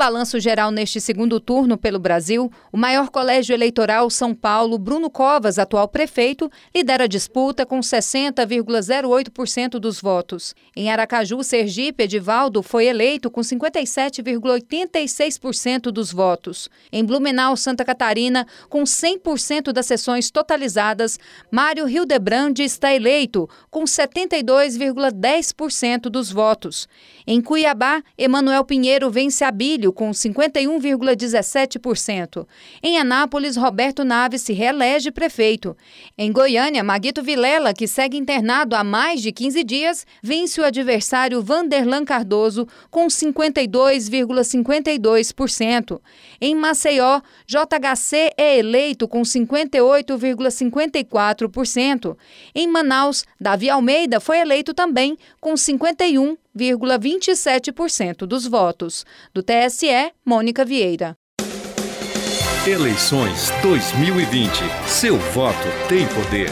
Balanço geral neste segundo turno pelo Brasil, o maior colégio eleitoral São Paulo, Bruno Covas, atual prefeito, lidera a disputa com 60,08% dos votos. Em Aracaju, Sergipe, Edivaldo foi eleito com 57,86% dos votos. Em Blumenau, Santa Catarina, com 100% das sessões totalizadas, Mário Hildebrand está eleito com 72,10% dos votos. Em Cuiabá, Emanuel Pinheiro vence a Com 51,17%. Em Anápolis, Roberto Naves se reelege prefeito. Em Goiânia, Maguito Vilela, que segue internado há mais de 15 dias, vence o adversário Vanderlan Cardoso com 52,52%. Em Maceió, JHC é eleito com 58,54%. Em Manaus, Davi Almeida foi eleito também com 51 0,27% dos votos. Do TSE, Mônica Vieira. Eleições 2020. Seu voto tem poder.